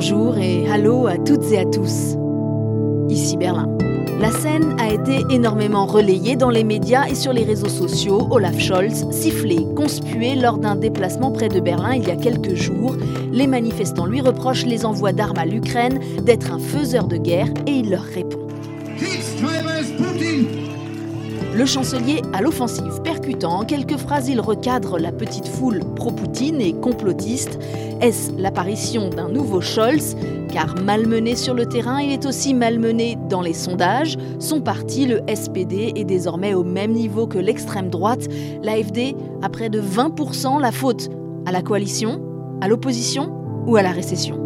bonjour et hello à toutes et à tous. Ici Berlin. La scène a été énormément relayée dans les médias et sur les réseaux sociaux. Olaf Scholz, sifflé, conspué lors d'un déplacement près de Berlin il y a quelques jours. Les manifestants lui reprochent les envois d'armes à l'Ukraine, d'être un faiseur de guerre et il leur répond. Le chancelier à l'offensive, percutant en quelques phrases, il recadre la petite foule pro-Poutine et complotiste. Est-ce l'apparition d'un nouveau Scholz? Car malmené sur le terrain, il est aussi malmené dans les sondages. Son parti, le SPD, est désormais au même niveau que l'extrême droite. L'AFD a près de 20% la faute à la coalition, à l'opposition ou à la récession.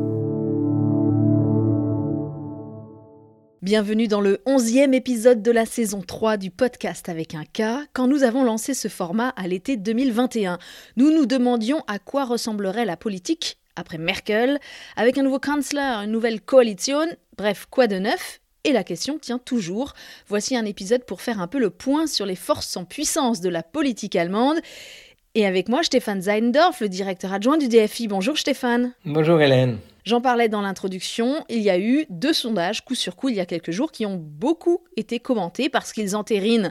Bienvenue dans le onzième épisode de la saison 3 du podcast avec un K. Quand nous avons lancé ce format à l'été 2021, nous nous demandions à quoi ressemblerait la politique après Merkel, avec un nouveau Kanzler, une nouvelle coalition, bref, quoi de neuf? Et la question tient toujours. Voici un épisode pour faire un peu le point sur les forces en puissance de la politique allemande. Et avec moi, Stéphane Zeindorf, le directeur adjoint du DFI. Bonjour Stéphane. Bonjour Hélène. J'en parlais dans l'introduction, il y a eu deux sondages coup sur coup il y a quelques jours qui ont beaucoup été commentés parce qu'ils entérinent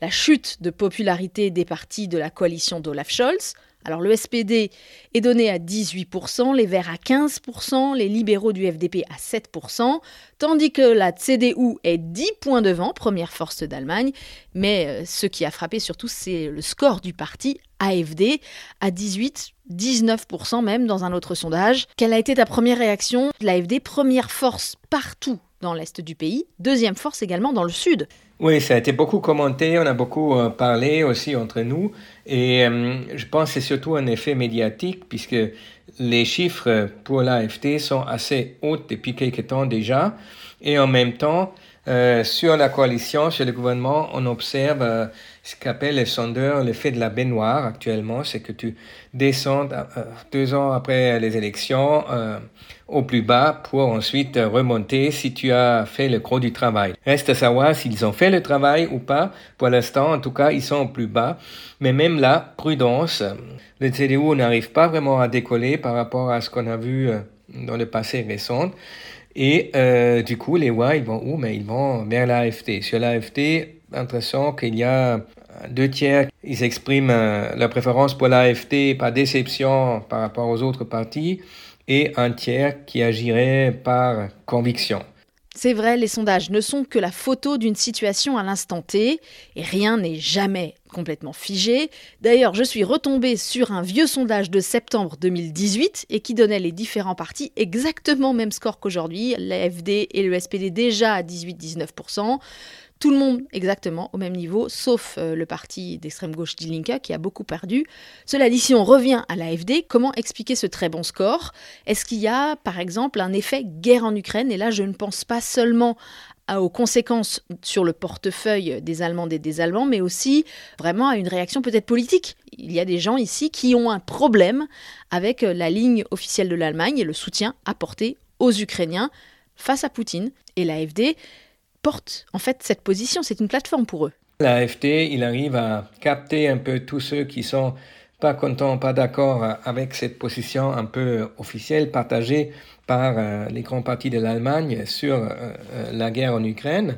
la chute de popularité des partis de la coalition d'Olaf Scholz. Alors le SPD est donné à 18%, les Verts à 15%, les libéraux du FDP à 7%, tandis que la CDU est 10 points devant, première force d'Allemagne. Mais euh, ce qui a frappé surtout, c'est le score du parti AFD à 18, 19% même dans un autre sondage. Quelle a été ta première réaction L'AFD, première force partout dans l'est du pays, deuxième force également dans le sud. Oui, ça a été beaucoup commenté, on a beaucoup euh, parlé aussi entre nous, et euh, je pense que c'est surtout un effet médiatique, puisque les chiffres pour l'AFD sont assez hauts depuis quelques temps déjà, et en même temps, euh, sur la coalition, sur le gouvernement, on observe euh, ce qu'appellent les sondeurs l'effet de la baignoire actuellement, c'est que tu descends euh, deux ans après les élections au plus bas pour ensuite remonter si tu as fait le gros du travail. Reste à savoir s'ils ont fait le travail ou pas. Pour l'instant, en tout cas, ils sont au plus bas. Mais même là, prudence. Le CDU n'arrive pas vraiment à décoller par rapport à ce qu'on a vu dans le passé récent. Et euh, du coup, les ouais, ils vont où? Mais ils vont vers l'AFT. Sur l'AFT, l'impression qu'il y a deux tiers, ils expriment euh, leur préférence pour l'AFT par déception par rapport aux autres partis, et un tiers qui agirait par conviction. C'est vrai, les sondages ne sont que la photo d'une situation à l'instant T, et rien n'est jamais complètement figé. D'ailleurs, je suis retombée sur un vieux sondage de septembre 2018 et qui donnait les différents partis exactement même score qu'aujourd'hui, l'AFD et le SPD déjà à 18-19%. Tout le monde exactement au même niveau, sauf euh, le parti d'extrême gauche d'Ilinka qui a beaucoup perdu. Cela dit, si on revient à l'AFD, comment expliquer ce très bon score? Est-ce qu'il y a, par exemple, un effet guerre en Ukraine? Et là, je ne pense pas seulement aux conséquences sur le portefeuille des Allemands et des Allemands, mais aussi vraiment à une réaction peut-être politique. Il y a des gens ici qui ont un problème avec la ligne officielle de l'Allemagne et le soutien apporté aux Ukrainiens face à Poutine. Et l'AFD porte en fait cette position, c'est une plateforme pour eux. L'AFD, il arrive à capter un peu tous ceux qui sont pas contents, pas d'accord avec cette position un peu officielle partagée par euh, les grands partis de l'Allemagne sur euh, euh, la guerre en Ukraine,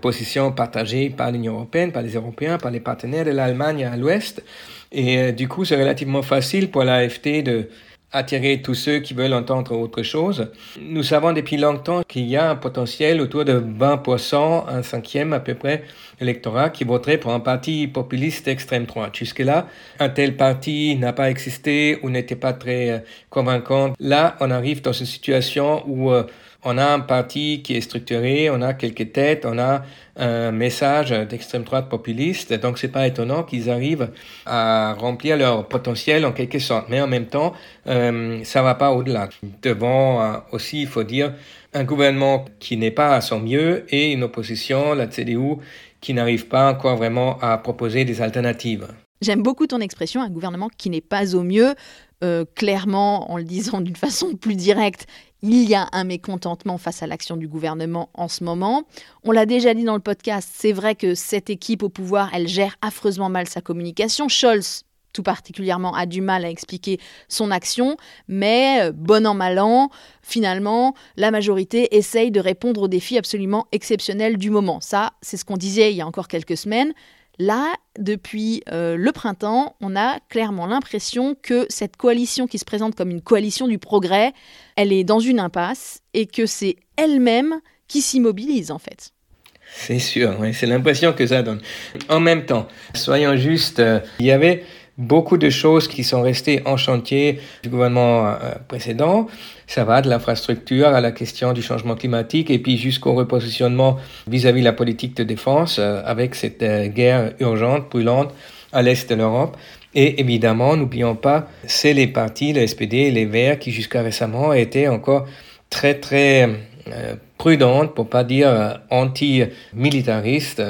position partagée par l'Union européenne, par les Européens, par les partenaires de l'Allemagne à l'ouest. Et du coup, c'est relativement facile pour l'AFD de attirer tous ceux qui veulent entendre autre chose. Nous savons depuis longtemps qu'il y a un potentiel autour de 20%, un cinquième à peu près, électorat qui voterait pour un parti populiste extrême droite. Jusque-là, un tel parti n'a pas existé ou n'était pas très euh, convaincant. Là, on arrive dans une situation où euh, on a un parti qui est structuré, on a quelques têtes, on a un message d'extrême droite populiste, donc c'est pas étonnant qu'ils arrivent à remplir leur potentiel en quelque sorte. Mais en même temps, euh, ça va pas au-delà. Devant euh, aussi, il faut dire, un gouvernement qui n'est pas à son mieux et une opposition, la CDU, qui n'arrive pas encore vraiment à proposer des alternatives. J'aime beaucoup ton expression, un gouvernement qui n'est pas au mieux. Euh, clairement, en le disant d'une façon plus directe, il y a un mécontentement face à l'action du gouvernement en ce moment. On l'a déjà dit dans le podcast, c'est vrai que cette équipe au pouvoir, elle gère affreusement mal sa communication. Scholz tout particulièrement, a du mal à expliquer son action, mais euh, bon an mal an, finalement, la majorité essaye de répondre aux défis absolument exceptionnels du moment. Ça, c'est ce qu'on disait il y a encore quelques semaines. Là, depuis euh, le printemps, on a clairement l'impression que cette coalition qui se présente comme une coalition du progrès, elle est dans une impasse et que c'est elle-même qui s'immobilise en fait. C'est sûr, c'est l'impression que ça donne. En même temps, soyons justes, euh, il y avait beaucoup de choses qui sont restées en chantier du gouvernement euh, précédent. Ça va de l'infrastructure à la question du changement climatique et puis jusqu'au repositionnement vis-à-vis de la politique de défense euh, avec cette euh, guerre urgente, brûlante à l'est de l'Europe. Et évidemment, n'oublions pas, c'est les partis, le SPD et les Verts qui jusqu'à récemment étaient encore très très prudentes, pour pas dire anti-militaristes.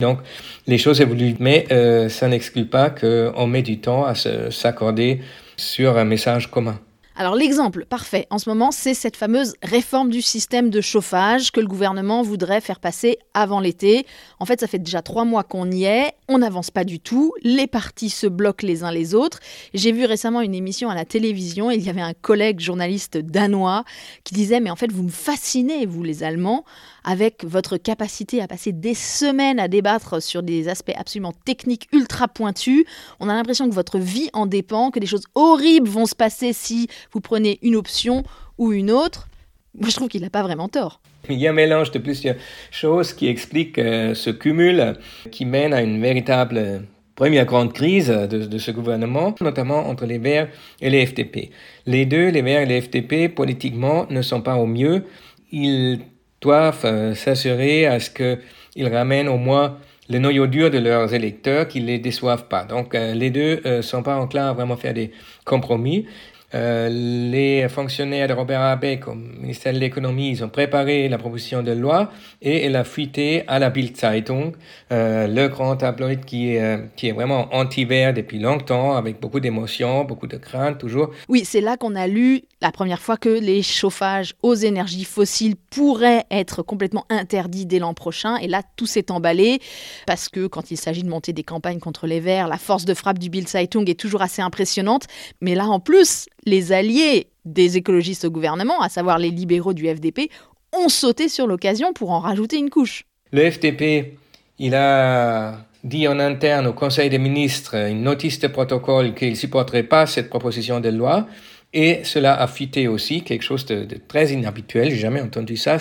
Donc, les choses évoluent, mais euh, ça n'exclut pas qu'on met du temps à s'accorder sur un message commun. Alors l'exemple parfait en ce moment, c'est cette fameuse réforme du système de chauffage que le gouvernement voudrait faire passer avant l'été. En fait, ça fait déjà trois mois qu'on y est, on n'avance pas du tout, les partis se bloquent les uns les autres. J'ai vu récemment une émission à la télévision, et il y avait un collègue journaliste danois qui disait, mais en fait, vous me fascinez, vous les Allemands, avec votre capacité à passer des semaines à débattre sur des aspects absolument techniques ultra pointus. On a l'impression que votre vie en dépend, que des choses horribles vont se passer si vous prenez une option ou une autre. Moi, je trouve qu'il n'a pas vraiment tort. Il y a un mélange de plusieurs choses qui expliquent euh, ce cumul qui mène à une véritable première grande crise de, de, ce gouvernement, notamment entre les Verts et les FDP. Les deux, les Verts et les FDP, politiquement, ne sont pas au mieux. Ils doivent euh, s'assurer à ce qu'ils ramènent au moins le noyau dur de leurs électeurs, qu'ils ne les déçoivent pas. Donc euh, les deux ne euh, sont pas enclins à vraiment faire des compromis. Euh, les fonctionnaires de Robert Abeck au ministère de l'économie, ils ont préparé la proposition de loi et elle a fuité à la Bild Zeitung, euh, le grand tabloïd qui est, euh, qui est vraiment anti-vert depuis longtemps, avec beaucoup d'émotions, beaucoup de craintes toujours. Oui, c'est là qu'on a lu la première fois que les chauffages aux énergies fossiles pourraient être complètement interdits dès l'an prochain. Et là, tout s'est emballé parce que quand il s'agit de monter des campagnes contre les Verts, la force de frappe du Bild Zeitung est toujours assez impressionnante. Mais là, en plus, les alliés des écologistes au gouvernement, à savoir les libéraux du FDP, ont sauté sur l'occasion pour en rajouter une couche. Le FDP, il a dit en interne au Conseil des ministres une notice de protocole qu'il ne supporterait pas cette proposition de loi. Et cela a fuité aussi, quelque chose de, très inhabituel, j'ai jamais entendu ça.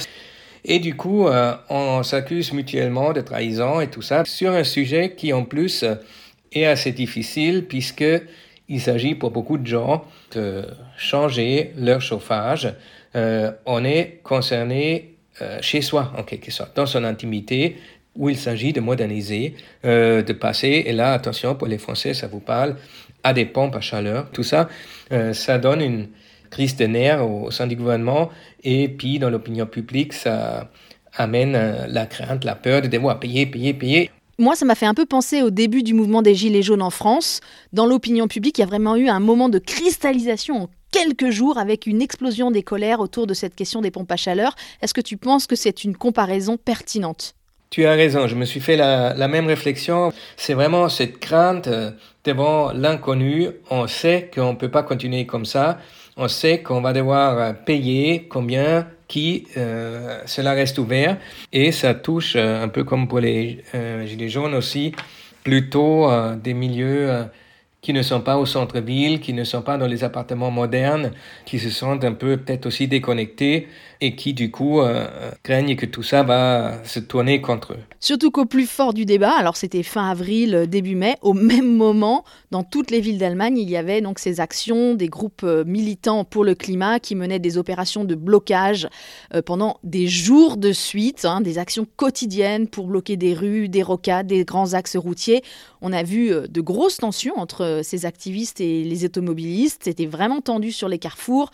Et du coup, euh, on s'accuse mutuellement de trahison et tout ça sur un sujet qui en plus est assez difficile puisque il s'agit pour beaucoup de gens de changer leur chauffage. Euh, on est concerné euh, chez soi, en quelque sorte, dans son intimité, où il s'agit de moderniser, euh, de passer, et là, attention, pour les Français, ça vous parle, à des pompes à chaleur. Tout ça, ça donne une crise de nerfs au sein du gouvernement, et puis dans l'opinion publique, ça amène la crainte, la peur de devoir payer, payer, payer. Moi, ça m'a fait un peu penser au début du mouvement des Gilets jaunes en France. Dans l'opinion publique, il y a vraiment eu un moment de cristallisation en quelques jours avec une explosion des colères autour de cette question des pompes à chaleur. Est-ce que tu penses que c'est une comparaison pertinente? Tu as raison, je me suis fait la, même réflexion. C'est vraiment cette crainte euh, devant l'inconnu. On sait qu'on ne peut pas continuer comme ça. On sait qu'on va devoir euh, payer combien qui euh, cela reste ouvert. Et ça touche euh, un peu comme pour les euh, gilets jaunes aussi plutôt des milieux qui ne sont pas au centre-ville, qui ne sont pas dans les appartements modernes, qui se sentent un peu peut-être aussi déconnectés et qui du coup euh, craignent que tout ça va se tourner contre eux. Surtout qu'au plus fort du débat, alors c'était fin avril, euh, début mai, au même moment, dans toutes les villes d'Allemagne, il y avait donc ces actions des groupes euh, militants pour le climat qui menaient des opérations de blocage pendant des jours de suite, hein, des actions quotidiennes pour bloquer des rues, des rocades, des grands axes routiers. On a vu de grosses tensions entre ces activistes et les automobilistes. C'était vraiment tendu sur les carrefours.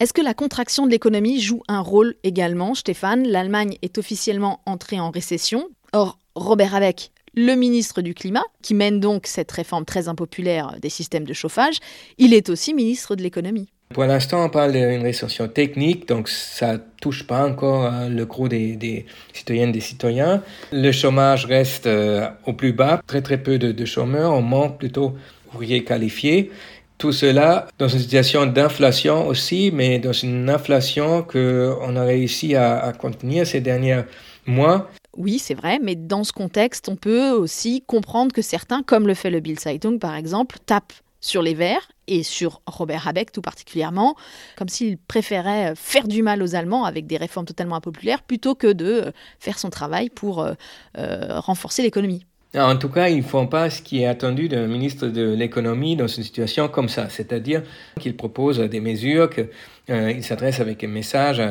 Est-ce que la contraction de l'économie joue un rôle également, Stéphane L'Allemagne est officiellement entrée en récession. Or, Robert Habeck, le ministre du Climat, qui mène donc cette réforme très impopulaire des systèmes de chauffage, il est aussi ministre de l'économie. Pour l'instant, on parle d'une récession technique, donc ça touche pas encore hein, le gros des, citoyennes et des citoyens. Le chômage reste euh, au plus bas, très très peu de, de chômeurs, on manque plutôt ouvriers qualifiés. Tout cela dans une situation d'inflation aussi, mais dans une inflation qu'on a réussi à, contenir ces derniers mois. Oui, c'est vrai, mais dans ce contexte, on peut aussi comprendre que certains, comme le fait le Bill Zeitung par exemple, tapent sur les Verts et sur Robert Habeck tout particulièrement, comme s'il préférait faire du mal aux Allemands avec des réformes totalement impopulaires plutôt que de faire son travail pour euh, euh, renforcer l'économie. En tout cas, ils ne font pas ce qui est attendu d'un ministre de l'économie dans une situation comme ça, c'est-à-dire qu'il propose des mesures, qu'il euh, s'adresse avec un message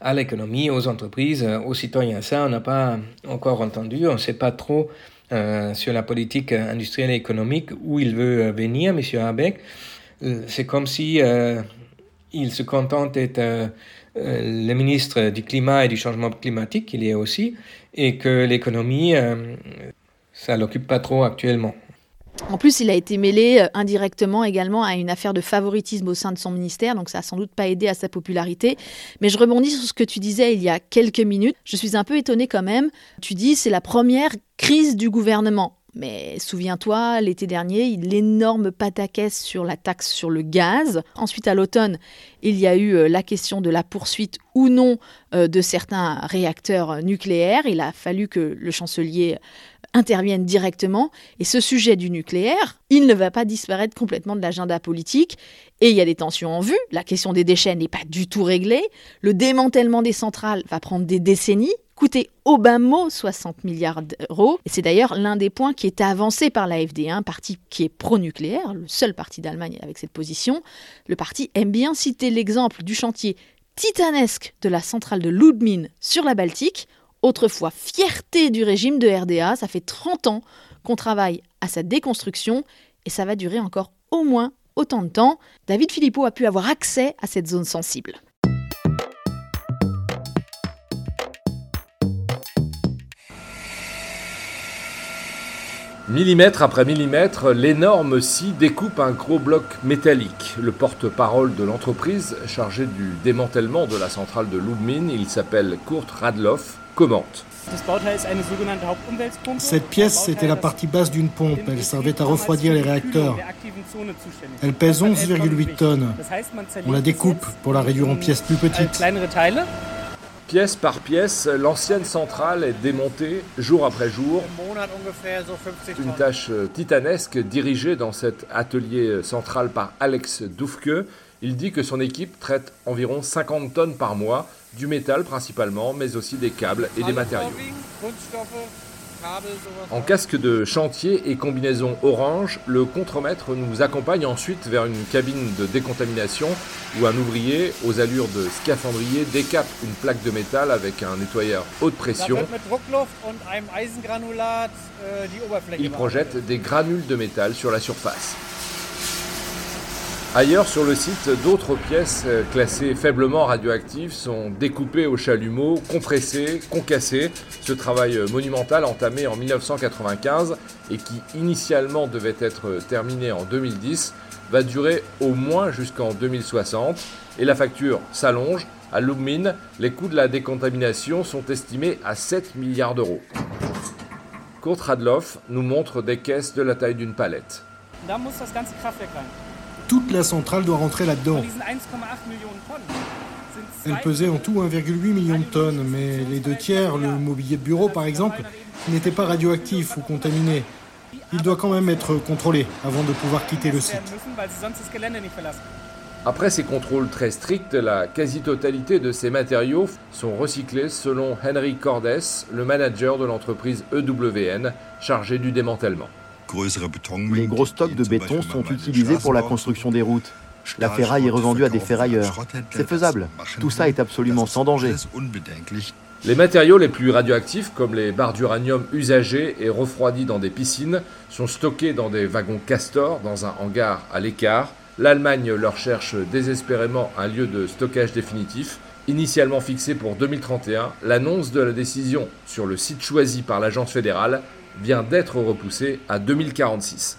à, l'économie, aux entreprises, aux citoyens. Ça, on n'a pas encore entendu, on ne sait pas trop euh, sur la politique industrielle et économique où il veut venir, M. Habeck. Euh, c'est comme si euh, il se contente d'être le ministre du climat et du changement climatique, il est aussi, et que l'économie ça l'occupe pas trop actuellement. En plus, il a été mêlé euh, indirectement également à une affaire de favoritisme au sein de son ministère, donc ça a sans doute pas aidé à sa popularité. Mais je rebondis sur ce que tu disais il y a quelques minutes. Je suis un peu étonnée quand même. Tu dis c'est la première crise du gouvernement. Mais souviens-toi, l'été dernier, l'énorme pataquès sur la taxe sur le gaz. Ensuite, à l'automne, il y a eu euh, la question de la poursuite ou non euh, de certains réacteurs nucléaires. Il a fallu que le chancelier interviennent directement. Et ce sujet du nucléaire, il ne va pas disparaître complètement de l'agenda politique. Et il y a des tensions en vue. La question des déchets n'est pas du tout réglée. Le démantèlement des centrales va prendre des décennies coûter mot 60 milliards d'euros. Et c'est d'ailleurs l'un des points qui est avancé par l'AFD, un parti qui est pro-nucléaire, le seul parti d'Allemagne avec cette position. Le parti aime bien citer l'exemple du chantier titanesque de la centrale de Ludmin sur la Baltique, Autrefois fierté du régime de RDA, ça fait 30 ans qu'on travaille à sa déconstruction et ça va durer encore au moins autant de temps. David Philippot a pu avoir accès à cette zone sensible. Millimètre après millimètre, l'énorme scie découpe un gros bloc métallique. Le porte-parole de l'entreprise chargé du démantèlement de la centrale de Lubmin, il s'appelle Kurt Radloff, commente. Cette pièce, c'était la partie basse d'une pompe. Elle servait à refroidir les réacteurs. Elle pèse 11,8 tonnes. On la découpe pour la réduire en pièces plus petites. Pièce par pièce, l'ancienne centrale est démontée jour après jour. Une tâche titanesque dirigée dans cet atelier central par Alex Doufke. Il dit que son équipe traite environ 50 tonnes par mois, du métal principalement, mais aussi des câbles et des matériaux. En casque de chantier et combinaison orange, le contremaître nous accompagne ensuite vers une cabine de décontamination où un ouvrier, aux allures de scaphandrier, décape une plaque de métal avec un nettoyeur haute pression. Il projette des granules de métal sur la surface. Ailleurs sur le site, d'autres pièces euh, classées faiblement radioactives sont découpées au chalumeau, compressées, concassées. Ce travail euh, monumental entamé en 1995 et qui initialement devait être terminé en 2010 va durer au moins jusqu'en 2060 et la facture s'allonge. À Lubmin, les coûts de la décontamination sont estimés à 7 milliards d'euros. Kurt Radloff nous montre des caisses de la taille d'une palette. Toute la centrale doit rentrer là-dedans. Elle pesait en tout 1,8 million de tonnes, mais les deux tiers, le mobilier de bureau par exemple, n'était pas radioactif ou contaminé. Il doit quand même être contrôlé avant de pouvoir quitter le site. Après ces contrôles très stricts, la quasi-totalité de ces matériaux sont recyclés selon Henry Cordes, le manager de l'entreprise EWN chargé du démantèlement. Les gros stocks de béton sont utilisés pour la construction des routes. La ferraille est revendue à des ferrailleurs. C'est faisable. Tout ça est absolument sans danger. Les matériaux les plus radioactifs, comme les barres d'uranium usagées et refroidies dans des piscines, sont stockés dans des wagons Castor dans un hangar à l'écart. L'Allemagne leur cherche désespérément un lieu de stockage définitif. Initialement fixé pour 2031, l'annonce de la décision sur le site choisi par l'agence fédérale vient d'être repoussé à 2046.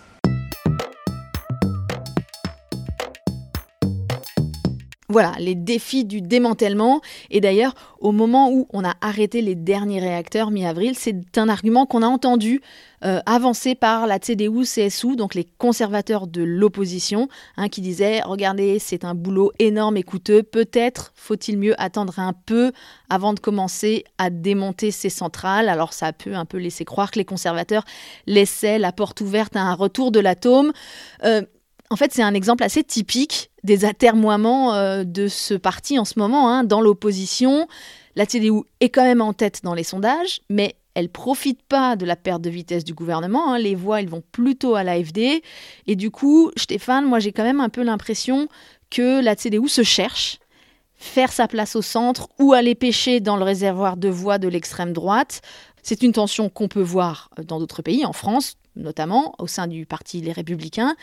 Voilà, les défis du démantèlement. Et d'ailleurs, au moment où on a arrêté les derniers réacteurs mi-avril, c'est un argument qu'on a entendu euh, avancé par la CDU-CSU, donc les conservateurs de l'opposition, hein, qui disaient Regardez, c'est un boulot énorme et coûteux. Peut-être faut-il mieux attendre un peu avant de commencer à démonter ces centrales. Alors, ça peut un peu laisser croire que les conservateurs laissaient la porte ouverte à un retour de l'atome. Euh, en fait, c'est un exemple assez typique des atermoiements euh, de ce parti en ce moment, hein, dans l'opposition. La CDU est quand même en tête dans les sondages, mais elle profite pas de la perte de vitesse du gouvernement. Hein. Les voix, elles vont plutôt à l'AFD. Et du coup, Stéphane, moi j'ai quand même un peu l'impression que la CDU se cherche, faire sa place au centre ou aller pêcher dans le réservoir de voix de l'extrême droite. C'est une tension qu'on peut voir dans d'autres pays, en France notamment au sein du parti Les Républicains.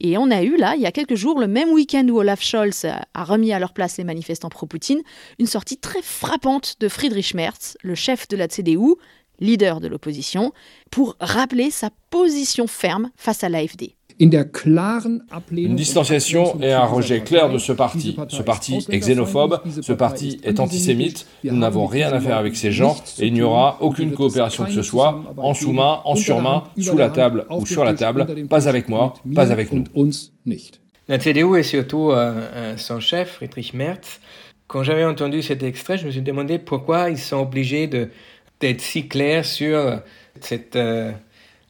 Et on a eu là, il y a quelques jours, le même week-end où Olaf Scholz a remis à leur place les manifestants pro-Poutine, une sortie très frappante de Friedrich Merz, le chef de la CDU, leader de l'opposition, pour rappeler sa position ferme face à l'AFD. Une distanciation et un rejet clair de ce parti. Ce parti est xénophobe, ce parti est antisémite, nous n'avons rien à faire avec ces gens et il n'y aura aucune coopération que ce soit, en sous-main, en surmain, sous la table ou sur la table, pas avec moi, pas avec nous. La CDU et surtout euh, euh, son chef, Friedrich Merz, quand j'avais entendu cet extrait, je me suis demandé pourquoi ils sont obligés d'être si clairs sur cette... Euh,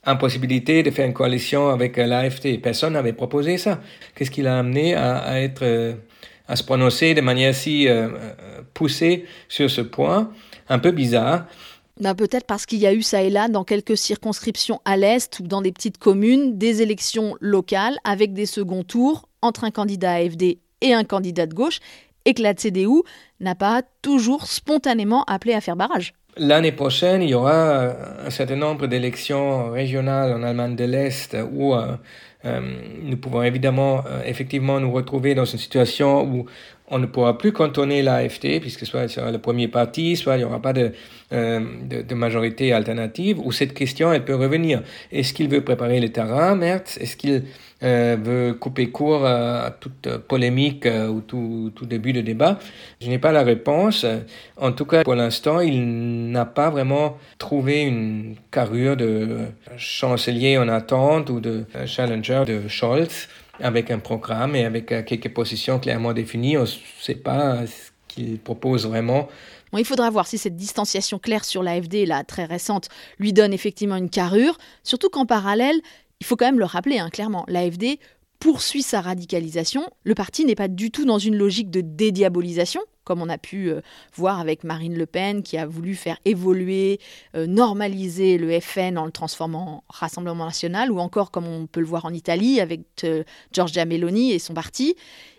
impossibilité de faire une coalition avec euh, l'AFD. Personne n'avait proposé ça. Qu'est-ce qui l'a amené à, euh, se prononcer de manière si euh, poussée sur ce point? Un peu bizarre. Ben Peut-être parce qu'il y a eu ça et là, dans quelques circonscriptions à l'Est ou dans des petites communes, des élections locales avec des seconds tours entre un candidat AFD et un candidat de gauche, et que la CDU n'a pas toujours spontanément appelé à faire barrage. L'année prochaine, il y aura un certain nombre d'élections régionales en Allemagne de l'Est où euh, euh, nous pouvons évidemment euh, effectivement nous retrouver dans une situation où on ne pourra plus cantonner l'AFT, puisque soit sera le premier parti, soit il n'y aura pas de, de, majorité alternative, où cette question, elle peut revenir. Est-ce qu'il veut préparer le terrain, Mertz? Est-ce qu'il euh, veut couper court à toute polémique euh, ou tout, tout, début de débat? Je n'ai pas la réponse. En tout cas, pour l'instant, il n'a pas vraiment trouvé une carrure de chancelier en attente ou de challenger de Scholz avec un programme et avec euh, quelques positions clairement définies. On ne sait pas ce qu'il propose vraiment. Il faudra voir si cette distanciation claire sur l'AFD, là, très récente, lui donne effectivement une carrure, surtout qu'en parallèle, il faut quand même le rappeler, hein, clairement, l'AFD poursuit sa radicalisation. Le parti n'est pas du tout dans une logique de dédiabolisation, comme on a pu euh, voir avec Marine Le Pen, qui a voulu faire évoluer, euh, normaliser le FN en le transformant en Rassemblement national, ou encore comme on peut le voir en Italie avec euh, Giorgia Meloni et son parti.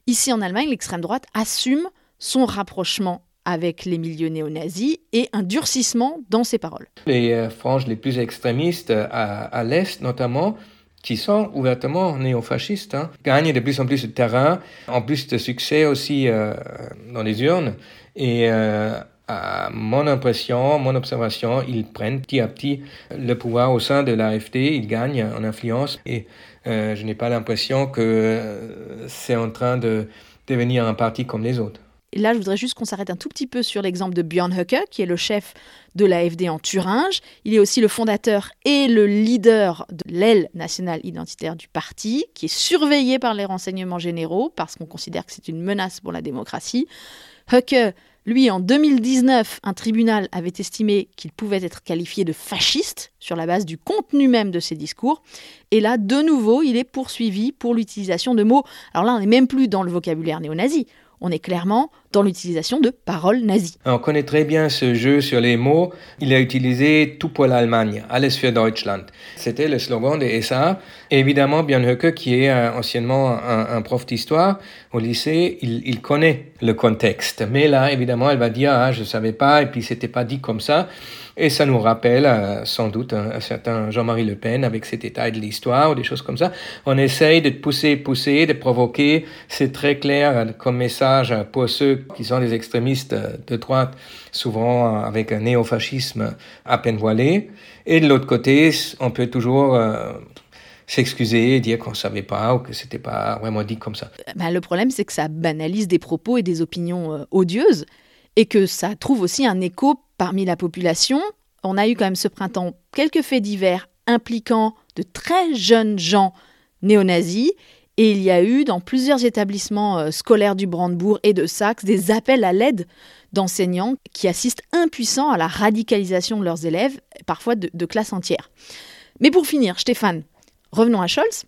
Ici en Allemagne, l'extrême droite assume son rapprochement avec les milieux néo-nazis et un durcissement dans ses paroles. Les franges les plus extrémistes à l'Est notamment qui sont ouvertement néofascistes, hein, gagnent de plus en plus de terrain, en plus de succès aussi euh, dans les urnes. Et euh, à mon impression, mon observation, ils prennent petit à petit le pouvoir au sein de l'AFD, ils gagnent en influence et euh, je n'ai pas l'impression que c'est en train de devenir un parti comme les autres. Et là, je voudrais juste qu'on s'arrête un tout petit peu sur l'exemple de Björn Höcke, qui est le chef de l'AFD en Thuringe. Il est aussi le fondateur et le leader de l'aile nationale identitaire du parti, qui est surveillé par les renseignements généraux, parce qu'on considère que c'est une menace pour la démocratie. Höcke, lui, en 2019, un tribunal avait estimé qu'il pouvait être qualifié de fasciste sur la base du contenu même de ses discours. Et là, de nouveau, il est poursuivi pour l'utilisation de mots. Alors là, on n'est même plus dans le vocabulaire néo-nazi on est clairement dans l'utilisation de paroles nazies. On connaît très bien ce jeu sur les mots. Il a utilisé tout pour l'Allemagne, alles für Deutschland. C'était le slogan de SA. évidemment, Björn Höcke, qui est euh, anciennement un, prof d'histoire au lycée, il, connaît le contexte. Mais là, évidemment, elle va dire, ah, je ne savais pas, et puis c'était pas dit comme ça. Et ça nous rappelle euh, sans doute un, certain Jean-Marie Le Pen avec ses détails de l'histoire ou des choses comme ça. On essaye de pousser, pousser, de provoquer. C'est très clair comme message pour ceux qui sont des extrémistes de droite, souvent avec un néofascisme à peine voilé. Et de l'autre côté, on peut toujours euh, s'excuser, dire qu'on ne savait pas ou que c'était pas vraiment dit comme ça. Ben, le problème, c'est que ça banalise des propos et des opinions euh, odieuses et que ça trouve aussi un écho parmi la population. On a eu quand même ce printemps quelques faits divers impliquant de très jeunes gens néo-nazis et il y a eu dans plusieurs établissements euh, scolaires du Brandebourg et de Saxe des appels à l'aide d'enseignants qui assistent impuissants à la radicalisation de leurs élèves, parfois de, classes entières. Mais pour finir, Stéphane, revenons à Scholz.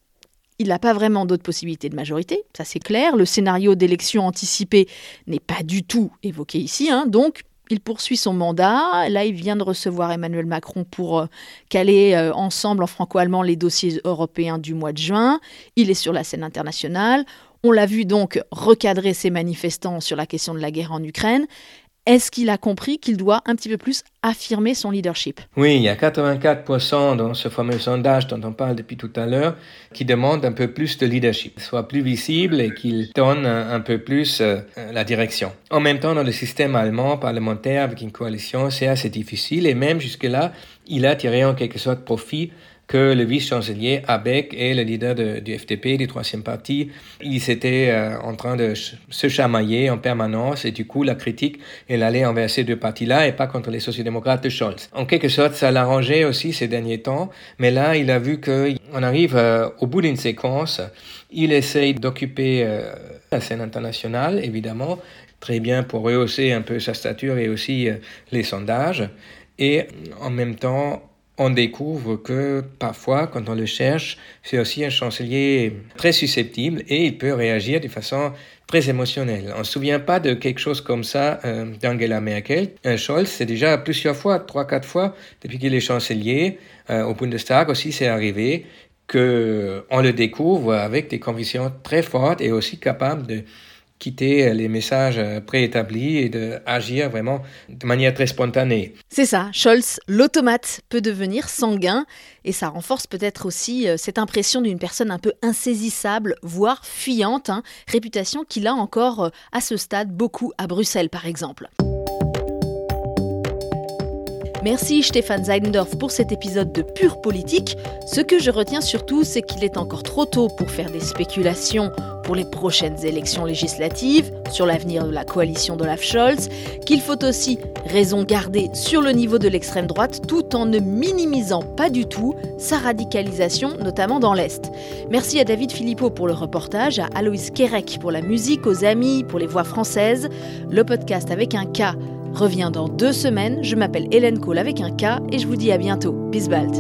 Il n'a pas vraiment d'autres possibilités de majorité, ça c'est clair. Le scénario d'élection anticipée n'est pas du tout évoqué ici, hein. donc il poursuit son mandat. Là, il vient de recevoir Emmanuel Macron pour euh, caler euh, ensemble en franco-allemand les dossiers européens du mois de juin. Il est sur la scène internationale. On l'a vu donc recadrer ses manifestants sur la question de la guerre en Ukraine. Est-ce qu'il a compris qu'il doit un petit peu plus affirmer son leadership? Oui, il y a 84% dans ce fameux sondage dont on parle depuis tout à l'heure qui demandent un peu plus de leadership, soit plus visible et qu'il donne un, peu plus euh, la direction. En même temps, dans le système allemand parlementaire avec une coalition, c'est assez difficile et même jusque-là, il a tiré en quelque sorte profit que le vice-chancelier Abeck et le leader du FDP, du troisième parti, ils étaient euh, en train de se chamailler en permanence et du coup la critique, elle allait envers ces deux partis-là et pas contre les sociodémocrates de Scholz. En quelque sorte, ça l'arrangeait aussi ces derniers temps, mais là, il a vu qu'on arrive euh, au bout d'une séquence. Il essaye d'occuper euh, la scène internationale, évidemment, très bien pour rehausser un peu sa stature et aussi les sondages. Et en même temps, on découvre que parfois, quand on le cherche, c'est aussi un chancelier très susceptible et il peut réagir de façon très émotionnelle. On ne se souvient pas de quelque chose comme ça euh, d'Angela Merkel. Un Scholz, c'est déjà plusieurs fois, trois, quatre fois, depuis qu'il est chancelier, euh, au Bundestag aussi, c'est arrivé qu'on le découvre avec des convictions très fortes et aussi capable de quitter les messages préétablis et d'agir vraiment de manière très spontanée. C'est ça, Scholz, l'automate peut devenir sanguin et ça renforce peut-être aussi euh, cette impression d'une personne un peu insaisissable, voire fuyante, hein, réputation qu'il a encore euh, à ce stade beaucoup à Bruxelles par exemple. Merci Stéphane Zeindorf pour cet épisode de Pure Politique. Ce que je retiens surtout, c'est qu'il est encore trop tôt pour faire des spéculations pour les prochaines élections législatives, sur l'avenir de la coalition d'Olaf Scholz, qu'il faut aussi raison garder sur le niveau de l'extrême droite tout en ne minimisant pas du tout sa radicalisation, notamment dans l'Est. Merci à David Philippot pour le reportage, à Aloïs Kerek pour la musique, aux amis, pour les voix françaises. Le podcast avec un K revient dans deux semaines. Je m'appelle Hélène Cole avec un K et je vous dis à bientôt. Bis bald.